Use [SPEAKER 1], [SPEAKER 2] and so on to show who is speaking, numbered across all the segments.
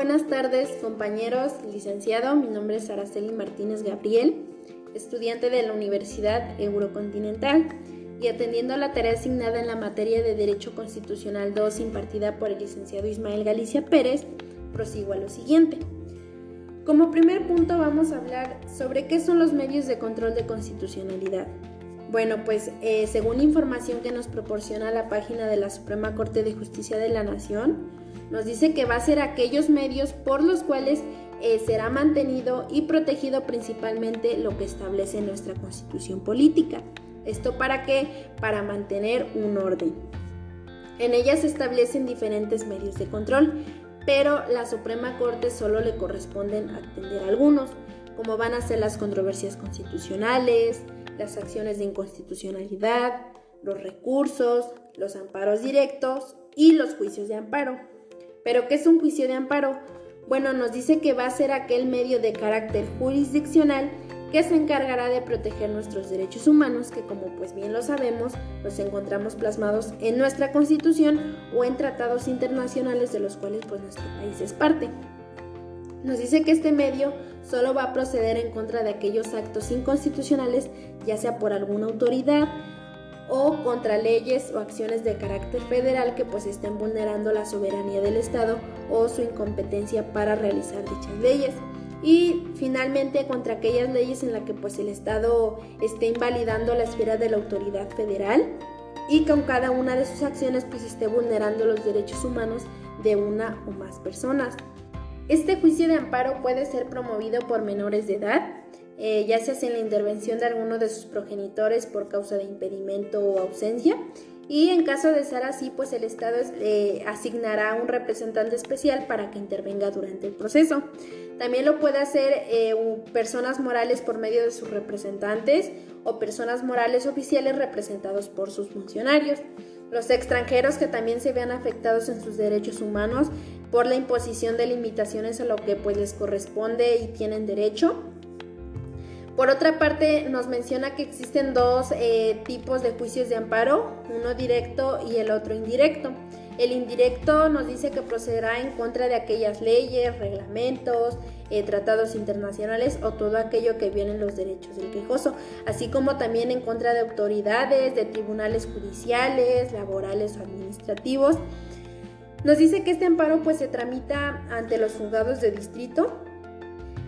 [SPEAKER 1] buenas tardes compañeros, licenciado, mi nombre es Araceli Martínez Gabriel, estudiante de la Universidad Eurocontinental y atendiendo la tarea asignada en la materia de Derecho Constitucional 2 impartida por el licenciado Ismael Galicia Pérez, prosigo a lo siguiente. Como primer punto vamos a hablar sobre qué son los medios de control de constitucionalidad. Bueno, pues eh, según información que nos proporciona la página de la Suprema Corte de Justicia de la Nación, nos dice que va a ser aquellos medios por los cuales eh, será mantenido y protegido principalmente lo que establece nuestra constitución política. ¿Esto para qué? Para mantener un orden. En ella se establecen diferentes medios de control, pero la Suprema Corte solo le corresponden atender algunos, como van a ser las controversias constitucionales, las acciones de inconstitucionalidad, los recursos, los amparos directos y los juicios de amparo. ¿Pero qué es un juicio de amparo? Bueno, nos dice que va a ser aquel medio de carácter jurisdiccional que se encargará de proteger nuestros derechos humanos, que como pues bien lo sabemos, los encontramos plasmados en nuestra Constitución o en tratados internacionales de los cuales pues nuestro país es parte. Nos dice que este medio solo va a proceder en contra de aquellos actos inconstitucionales, ya sea por alguna autoridad o contra leyes o acciones de carácter federal que pues estén vulnerando la soberanía del Estado o su incompetencia para realizar dichas leyes. Y finalmente contra aquellas leyes en las que pues el Estado esté invalidando la esfera de la autoridad federal y con cada una de sus acciones pues esté vulnerando los derechos humanos de una o más personas. Este juicio de amparo puede ser promovido por menores de edad, eh, ya sea en la intervención de alguno de sus progenitores por causa de impedimento o ausencia. Y en caso de ser así, pues el Estado eh, asignará un representante especial para que intervenga durante el proceso. También lo puede hacer eh, personas morales por medio de sus representantes o personas morales oficiales representados por sus funcionarios. Los extranjeros que también se vean afectados en sus derechos humanos por la imposición de limitaciones a lo que pues les corresponde y tienen derecho por otra parte, nos menciona que existen dos eh, tipos de juicios de amparo, uno directo y el otro indirecto. El indirecto nos dice que procederá en contra de aquellas leyes, reglamentos, eh, tratados internacionales o todo aquello que violen los derechos del quejoso, así como también en contra de autoridades, de tribunales judiciales, laborales o administrativos. Nos dice que este amparo pues se tramita ante los juzgados de distrito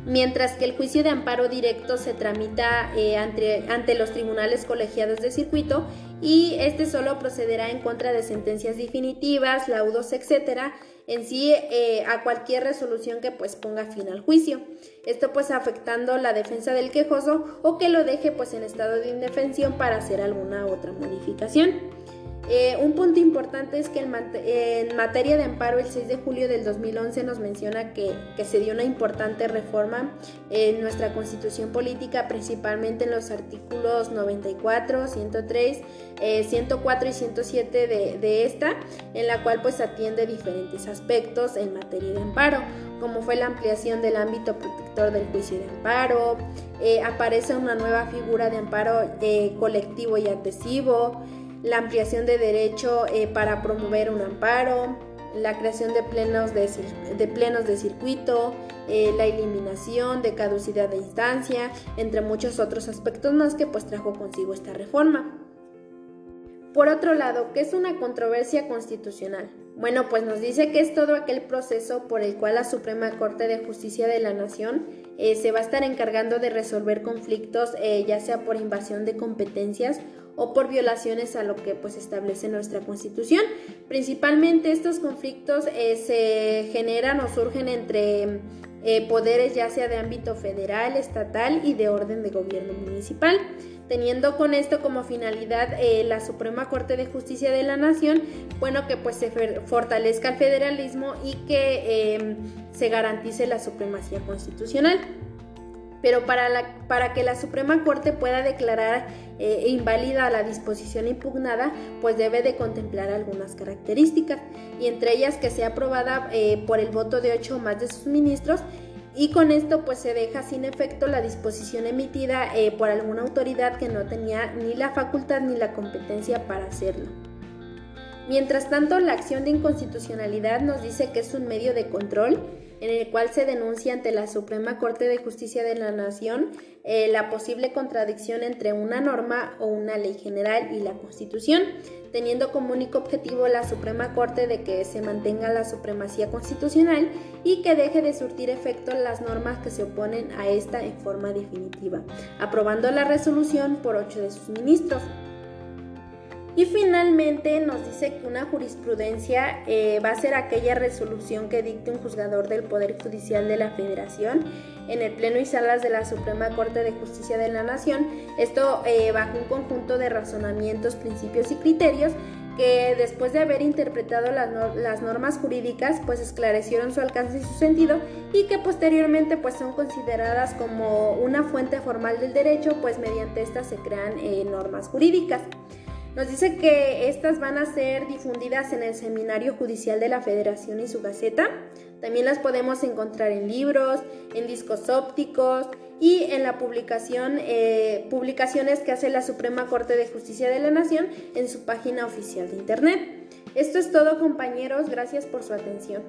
[SPEAKER 1] mientras que el juicio de amparo directo se tramita eh, ante, los tribunales colegiados de circuito y este solo procederá en contra de sentencias definitivas, laudos, etcétera, en sí eh, a cualquier resolución que pues ponga fin al juicio. Esto pues afectando la defensa del quejoso o que lo deje pues en estado de indefensión para hacer alguna otra modificación. Eh, un punto importante es que en, materia de amparo, el 6 de julio del 2011 nos menciona que, se dio una importante reforma en nuestra constitución política, principalmente en los artículos 94, 103, 104 y 107 de, esta, en la cual pues atiende diferentes aspectos en materia de amparo, como fue la ampliación del ámbito protector del juicio de amparo, eh, aparece una nueva figura de amparo eh, colectivo y adhesivo, la ampliación de derecho eh, para promover un amparo, la creación de plenos de, plenos de circuito, eh, la eliminación de caducidad de instancia, entre muchos otros aspectos más que pues trajo consigo esta reforma. Por otro lado, ¿qué es una controversia constitucional? Bueno, pues nos dice que es todo aquel proceso por el cual la Suprema Corte de Justicia de la Nación eh, se va a estar encargando de resolver conflictos, ya sea por invasión de competencias o por violaciones a lo que pues establece nuestra constitución. Principalmente estos conflictos eh, se generan o surgen entre eh, poderes ya sea de ámbito federal, estatal y de orden de gobierno municipal, teniendo con esto como finalidad eh, la Suprema Corte de Justicia de la Nación, bueno que pues se fortalezca el federalismo y que se garantice la supremacía constitucional pero para, la, para que la Suprema Corte pueda declarar eh, inválida la disposición impugnada, pues debe de contemplar algunas características, y entre ellas que sea aprobada eh, por el voto de ocho o más de sus ministros, y con esto pues se deja sin efecto la disposición emitida eh, por alguna autoridad que no tenía ni la facultad ni la competencia para hacerlo. Mientras tanto, la acción de inconstitucionalidad nos dice que es un medio de control en el cual se denuncia ante la Suprema Corte de Justicia de la Nación eh, la posible contradicción entre una norma o una ley general y la Constitución, teniendo como único objetivo la Suprema Corte de que se mantenga la supremacía constitucional y que deje de surtir efecto las normas que se oponen a esta en forma definitiva, aprobando la resolución por ocho de sus ministros. Y finalmente nos dice que una jurisprudencia eh, va a ser aquella resolución que dicte un juzgador del Poder Judicial de la Federación en el Pleno y Salas de la Suprema Corte de Justicia de la Nación. Esto eh, bajo un conjunto de razonamientos, principios y criterios que después de haber interpretado las, normas jurídicas pues esclarecieron su alcance y su sentido y que posteriormente pues son consideradas como una fuente formal del derecho pues mediante estas se crean eh, normas jurídicas. Nos dice que estas van a ser difundidas en el Seminario Judicial de la Federación y su Gaceta. También las podemos encontrar en libros, en discos ópticos y en la publicación, eh, publicaciones que hace la Suprema Corte de Justicia de la Nación en su página oficial de Internet. Esto es todo compañeros, gracias por su atención.